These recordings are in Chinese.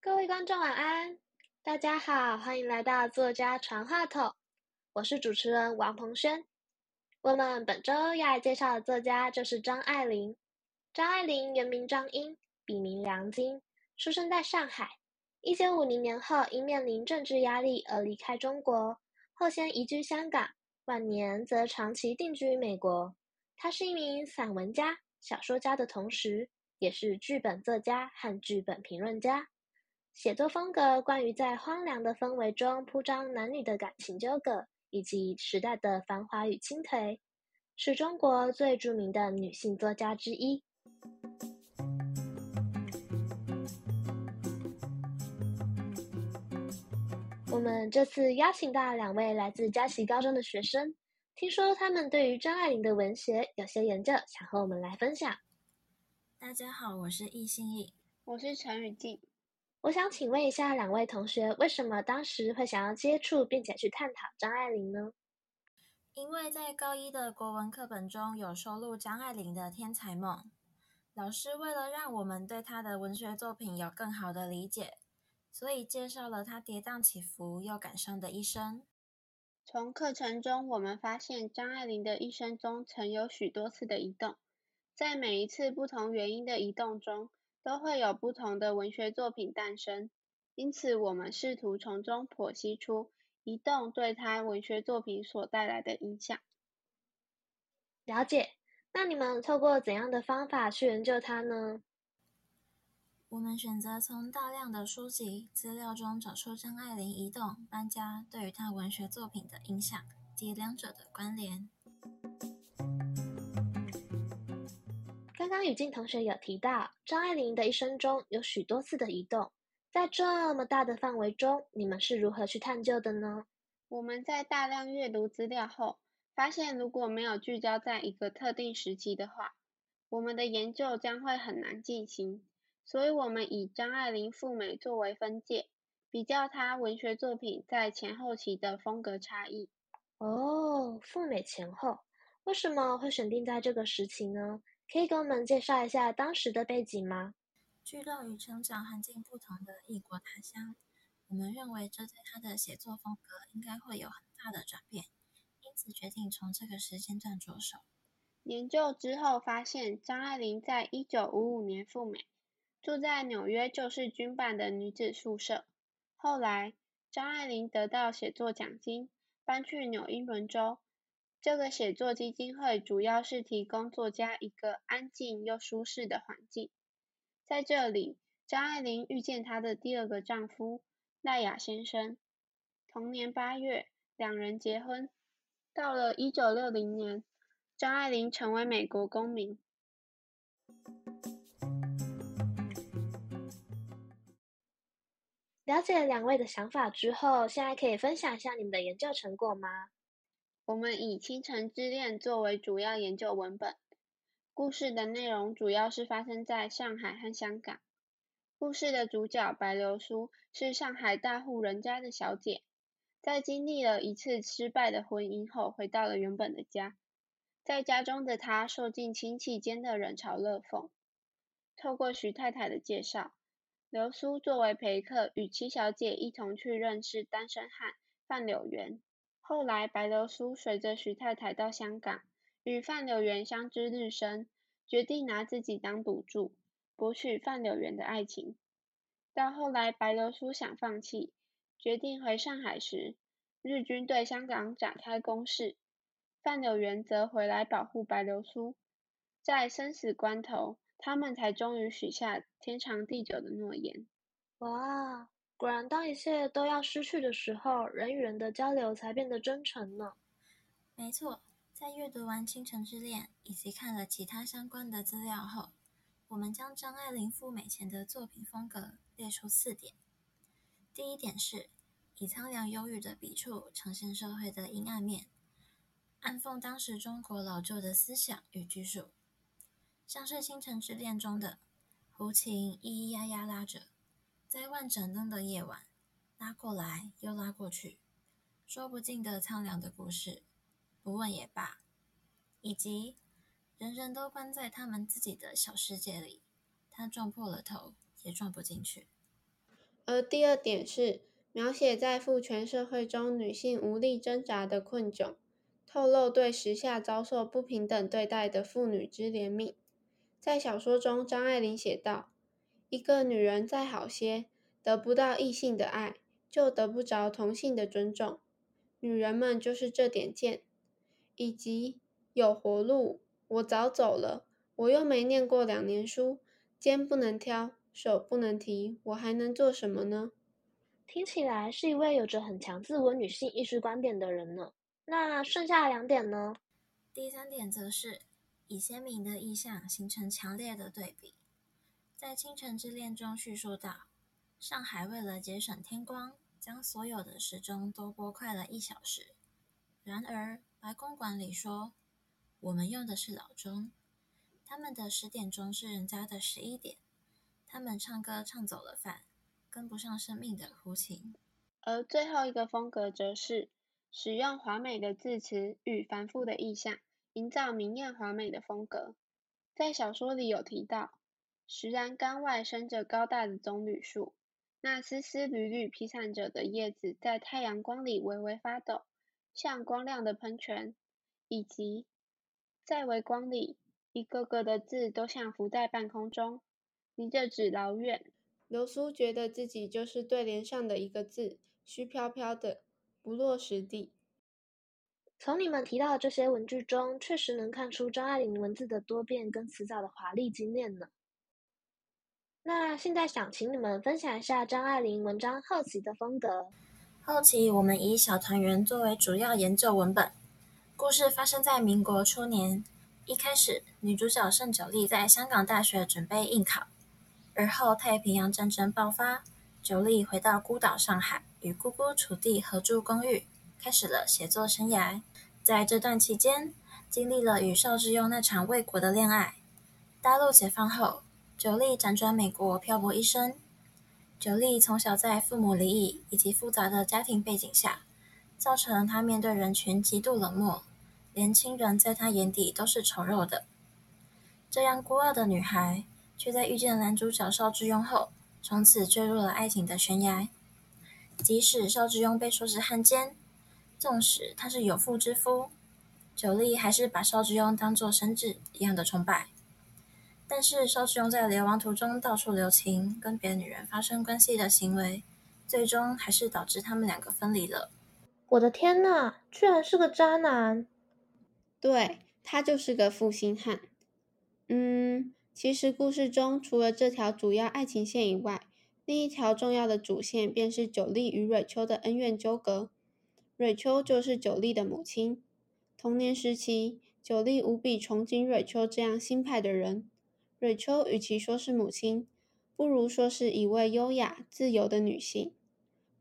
各位观众晚安，大家好，欢迎来到作家传话筒，我是主持人王鹏轩。我们本周要介绍的作家就是张爱玲。张爱玲原名张瑛，笔名梁晶，出生在上海。一九五零年后，因面临政治压力而离开中国，后先移居香港，晚年则长期定居美国。他是一名散文家、小说家的同时，也是剧本作家和剧本评论家。写作风格关于在荒凉的氛围中铺张男女的感情纠葛。以及时代的繁华与倾颓，是中国最著名的女性作家之一。我们这次邀请到两位来自嘉琪高中的学生，听说他们对于张爱玲的文学有些研究，想和我们来分享。大家好，我是易信义，我是陈雨静。我想请问一下两位同学，为什么当时会想要接触并且去探讨张爱玲呢？因为在高一的国文课本中有收录张爱玲的《天才梦》，老师为了让我们对她的文学作品有更好的理解，所以介绍了他跌宕起伏又感伤的一生。从课程中，我们发现张爱玲的一生中曾有许多次的移动，在每一次不同原因的移动中。都会有不同的文学作品诞生，因此我们试图从中剖析出移动对她文学作品所带来的影响。了解，那你们透过怎样的方法去研究它呢？我们选择从大量的书籍资料中找出张爱玲移动、搬家对于她文学作品的影响及两者的关联。刚刚雨静同学有提到，张爱玲的一生中有许多次的移动，在这么大的范围中，你们是如何去探究的呢？我们在大量阅读资料后，发现如果没有聚焦在一个特定时期的话，我们的研究将会很难进行。所以，我们以张爱玲赴美作为分界，比较她文学作品在前后期的风格差异。哦，赴美前后，为什么会选定在这个时期呢？可以给我们介绍一下当时的背景吗？巨到与成长环境不同的异国他乡，我们认为这对他的写作风格应该会有很大的转变，因此决定从这个时间段着手。研究之后发现，张爱玲在一九五五年赴美，住在纽约旧式军办的女子宿舍。后来，张爱玲得到写作奖金，搬去纽英伦州。这个写作基金会主要是提供作家一个安静又舒适的环境。在这里，张爱玲遇见她的第二个丈夫赖雅先生。同年八月，两人结婚。到了一九六零年，张爱玲成为美国公民。了解两位的想法之后，现在可以分享一下你们的研究成果吗？我们以《倾城之恋》作为主要研究文本，故事的内容主要是发生在上海和香港。故事的主角白流苏是上海大户人家的小姐，在经历了一次失败的婚姻后，回到了原本的家。在家中的她受尽亲戚间的冷嘲热讽。透过徐太太的介绍，流苏作为陪客，与七小姐一同去认识单身汉范柳原。后来，白流苏随着徐太太到香港，与范柳原相知日深，决定拿自己当赌注，博取范柳原的爱情。到后来，白流苏想放弃，决定回上海时，日军对香港展开攻势，范柳原则回来保护白流苏。在生死关头，他们才终于许下天长地久的诺言。哇！果然，当一切都要失去的时候，人与人的交流才变得真诚呢。没错，在阅读完《倾城之恋》以及看了其他相关的资料后，我们将张爱玲赴美前的作品风格列出四点。第一点是以苍凉忧郁的笔触呈现社会的阴暗面，暗讽当时中国老旧的思想与拘束，像是《星辰之恋》中的胡琴咿咿呀呀拉着。在万盏灯的夜晚，拉过来又拉过去，说不尽的苍凉的故事，不问也罢，以及人人都关在他们自己的小世界里，他撞破了头也撞不进去。而第二点是描写在父权社会中女性无力挣扎的困窘，透露对时下遭受不平等对待的妇女之怜悯。在小说中，张爱玲写道：“一个女人再好些，得不到异性的爱，就得不着同性的尊重。女人们就是这点贱。”以及有活路，我早走了，我又没念过两年书，肩不能挑，手不能提，我还能做什么呢？听起来是一位有着很强自我女性意识观点的人呢。那剩下两点呢？第三点则是。以鲜明的意象形成强烈的对比，在《倾城之恋》中叙述到，上海为了节省天光，将所有的时钟都拨快了一小时。然而，白公馆里说，我们用的是老钟，他们的十点钟是人家的十一点。他们唱歌唱走了饭，跟不上生命的弧情。而最后一个风格则是使用华美的字词与繁复的意象。营造明艳华美的风格，在小说里有提到，石栏杆外生着高大的棕榈树，那丝丝缕缕披散着的叶子在太阳光里微微发抖，像光亮的喷泉，以及在微光里，一个个的字都像浮在半空中，离着纸老远。流苏觉得自己就是对联上的一个字，虚飘飘的，不落实地。从你们提到的这些文句中，确实能看出张爱玲文字的多变跟辞藻的华丽精炼呢。那现在想请你们分享一下张爱玲文章后期的风格。后期我们以小团圆作为主要研究文本，故事发生在民国初年。一开始，女主角盛九莉在香港大学准备应考，而后太平洋战争爆发，九莉回到孤岛上海，与姑姑楚地合住公寓，开始了写作生涯。在这段期间，经历了与邵志庸那场未果的恋爱。大陆解放后，九莉辗转美国漂泊一生。九莉从小在父母离异以及复杂的家庭背景下，造成她面对人群极度冷漠，连亲人在她眼底都是丑陋的。这样孤傲的女孩，却在遇见男主角邵志庸后，从此坠入了爱情的悬崖。即使邵志庸被说是汉奸。纵使他是有妇之夫，九莉还是把邵之庸当作神子一样的崇拜。但是邵之庸在流亡途中到处留情，跟别的女人发生关系的行为，最终还是导致他们两个分离了。我的天呐，居然是个渣男！对他就是个负心汉。嗯，其实故事中除了这条主要爱情线以外，另一条重要的主线便是九莉与瑞秋的恩怨纠葛。瑞秋就是九莉的母亲。童年时期，九莉无比憧憬蕊秋这样新派的人。瑞秋与其说是母亲，不如说是一位优雅自由的女性。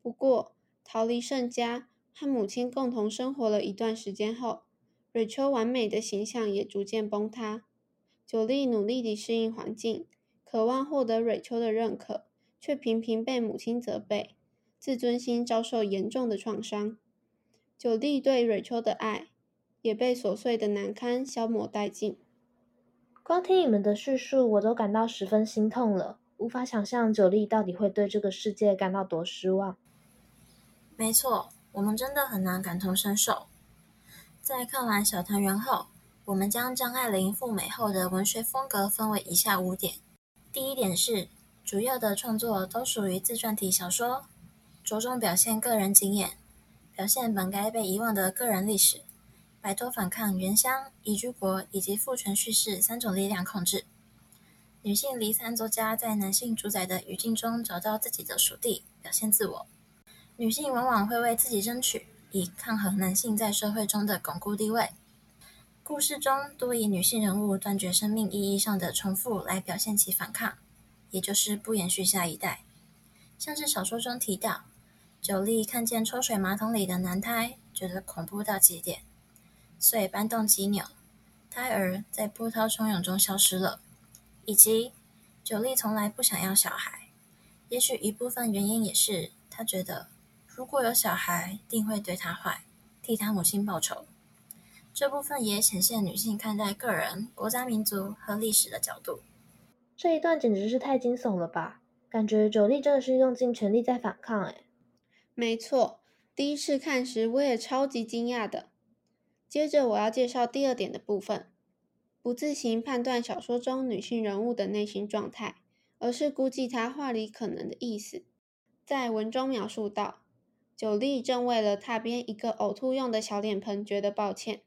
不过，逃离盛家，和母亲共同生活了一段时间后，瑞秋完美的形象也逐渐崩塌。九莉努力地适应环境，渴望获得瑞秋的认可，却频频被母亲责备，自尊心遭受严重的创伤。九莉对瑞秋的爱也被琐碎的难堪消磨殆尽。光听你们的叙述，我都感到十分心痛了，无法想象九莉到底会对这个世界感到多失望。没错，我们真的很难感同身受。在看完《小团圆》后，我们将张爱玲赴美后的文学风格分为以下五点：第一点是，主要的创作都属于自传体小说，着重表现个人经验。表现本该被遗忘的个人历史，摆脱反抗原乡、移居国以及父权叙事三种力量控制。女性离散作家在男性主宰的语境中找到自己的属地，表现自我。女性往往会为自己争取，以抗衡男性在社会中的巩固地位。故事中多以女性人物断绝生命意义上的重复来表现其反抗，也就是不延续下一代。像是小说中提到。九莉看见抽水马桶里的男胎，觉得恐怖到极点，所以搬动机钮，胎儿在波涛汹涌中消失了。以及九莉从来不想要小孩，也许一部分原因也是她觉得，如果有小孩，定会对他坏，替他母亲报仇。这部分也显现女性看待个人、国家、民族和历史的角度。这一段简直是太惊悚了吧！感觉九莉真的是用尽全力在反抗诶。没错，第一次看时我也超级惊讶的。接着我要介绍第二点的部分，不自行判断小说中女性人物的内心状态，而是估计她话里可能的意思。在文中描述到，九莉正为了踏边一个呕吐用的小脸盆觉得抱歉。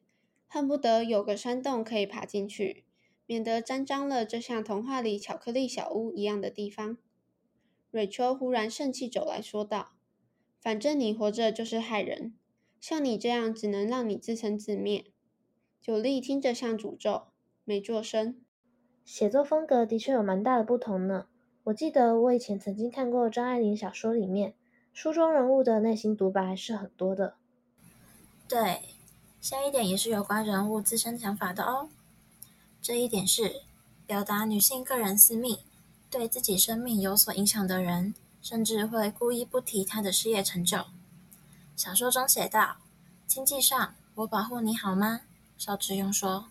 恨不得有个山洞可以爬进去，免得沾脏了这像童话里巧克力小屋一样的地方。瑞秋忽然盛气走来说道：“反正你活着就是害人，像你这样只能让你自生自灭。”九莉听着像诅咒，没做声。写作风格的确有蛮大的不同呢。我记得我以前曾经看过张爱玲小说，里面书中人物的内心独白是很多的。对。下一点也是有关人物自身想法的哦。这一点是表达女性个人私密，对自己生命有所影响的人，甚至会故意不提他的事业成就。小说中写道：“经济上，我保护你好吗？”邵志庸说。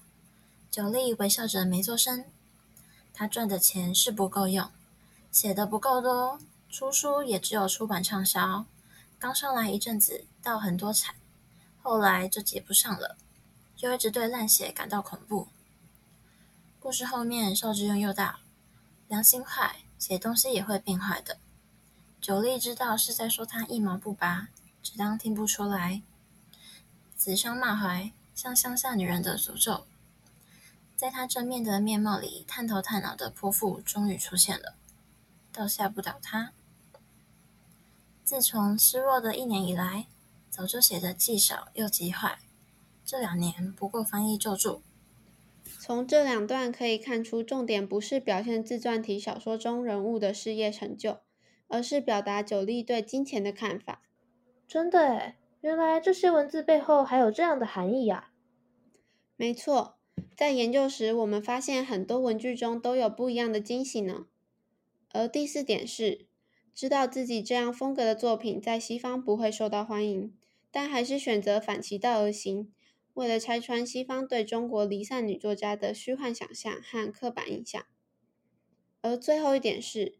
九莉微笑着没做声。他赚的钱是不够用，写的不够多，出书也只有出版畅销，刚上来一阵子，倒很多彩。后来就接不上了，就一直对烂血感到恐怖。故事后面，邵志庸又道：“良心坏，写东西也会变坏的。”九莉知道是在说他一毛不拔，只当听不出来。指桑骂槐，像乡下女人的诅咒。在他正面的面貌里，探头探脑的泼妇终于出现了，倒吓不倒他。自从失落的一年以来。早就写的既少又极坏，这两年不过翻译救助。从这两段可以看出，重点不是表现自传体小说中人物的事业成就，而是表达九莉对金钱的看法。真的诶，原来这些文字背后还有这样的含义呀！没错，在研究时，我们发现很多文句中都有不一样的惊喜呢。而第四点是，知道自己这样风格的作品在西方不会受到欢迎。但还是选择反其道而行，为了拆穿西方对中国离散女作家的虚幻想象和刻板印象。而最后一点是，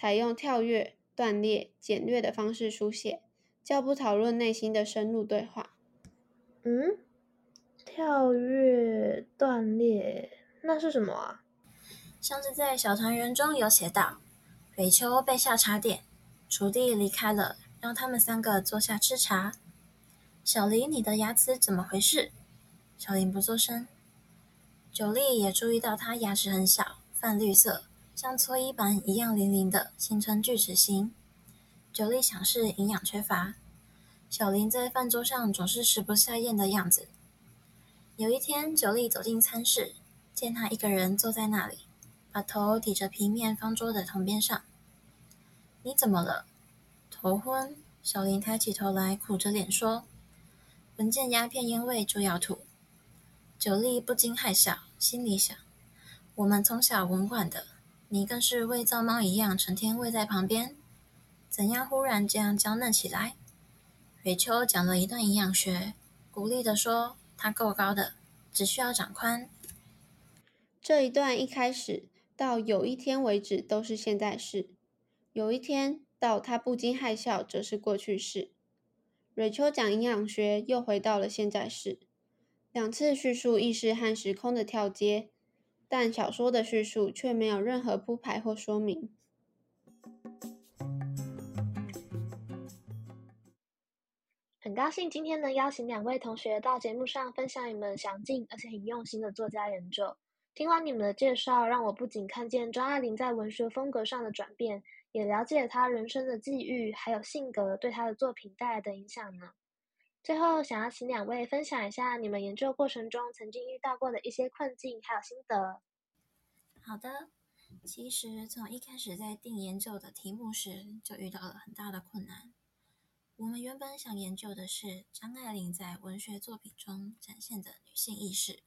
采用跳跃、断裂、简略的方式书写，较不讨论内心的深入对话。嗯，跳跃、断裂，那是什么啊？像是在小团圆中有写到，北秋被下茶点，楚地离开了，让他们三个坐下吃茶。小林，你的牙齿怎么回事？小林不作声。九莉也注意到他牙齿很小，泛绿色，像搓衣板一样零零的，形成锯齿形。九莉想是营养缺乏。小林在饭桌上总是食不下咽的样子。有一天，九莉走进餐室，见他一个人坐在那里，把头抵着平面方桌的铜边上。你怎么了？头昏。小林抬起头来，苦着脸说。闻见鸦片烟味就要吐，九莉不禁害笑，心里想：我们从小闻惯的，你更是喂灶猫一样，成天喂在旁边，怎样忽然这样娇嫩起来？瑞秋讲了一段营养学，鼓励的说：“它够高的，只需要长宽。”这一段一开始到有一天为止都是现在式，有一天到他不禁害笑则是过去式。瑞秋讲营养学，又回到了现在式，两次叙述意识和时空的跳接，但小说的叙述却没有任何铺排或说明。很高兴今天能邀请两位同学到节目上分享你们详尽而且很用心的作家研究。听完你们的介绍，让我不仅看见张爱玲在文学风格上的转变。也了解她人生的际遇，还有性格对她的作品带来的影响呢。最后，想要请两位分享一下你们研究过程中曾经遇到过的一些困境，还有心得。好的，其实从一开始在定研究的题目时，就遇到了很大的困难。我们原本想研究的是张爱玲在文学作品中展现的女性意识，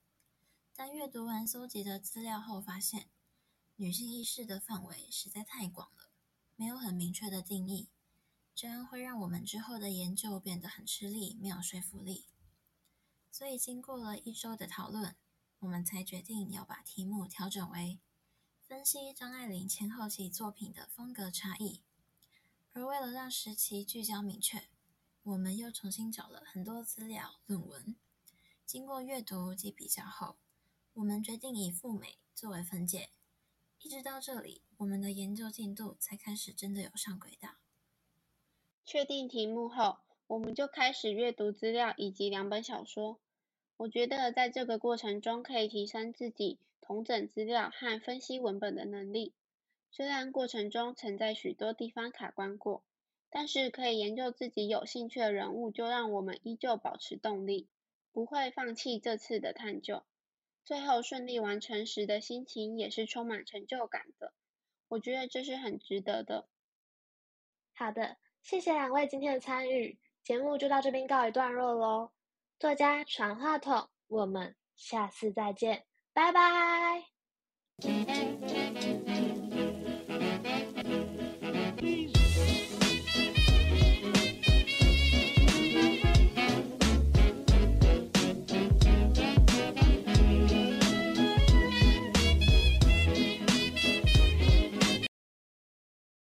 但阅读完搜集的资料后，发现女性意识的范围实在太广了。没有很明确的定义，这样会让我们之后的研究变得很吃力，没有说服力。所以经过了一周的讨论，我们才决定要把题目调整为分析张爱玲前后期作品的风格差异。而为了让时期聚焦明确，我们又重新找了很多资料论文。经过阅读及比较后，我们决定以赴美作为分界。一直到这里，我们的研究进度才开始真的有上轨道。确定题目后，我们就开始阅读资料以及两本小说。我觉得在这个过程中可以提升自己统整资料和分析文本的能力。虽然过程中曾在许多地方卡关过，但是可以研究自己有兴趣的人物，就让我们依旧保持动力，不会放弃这次的探究。最后顺利完成时的心情也是充满成就感的。我觉得这是很值得的。好的，谢谢两位今天的参与，节目就到这边告一段落喽。作家传话筒，我们下次再见，拜拜。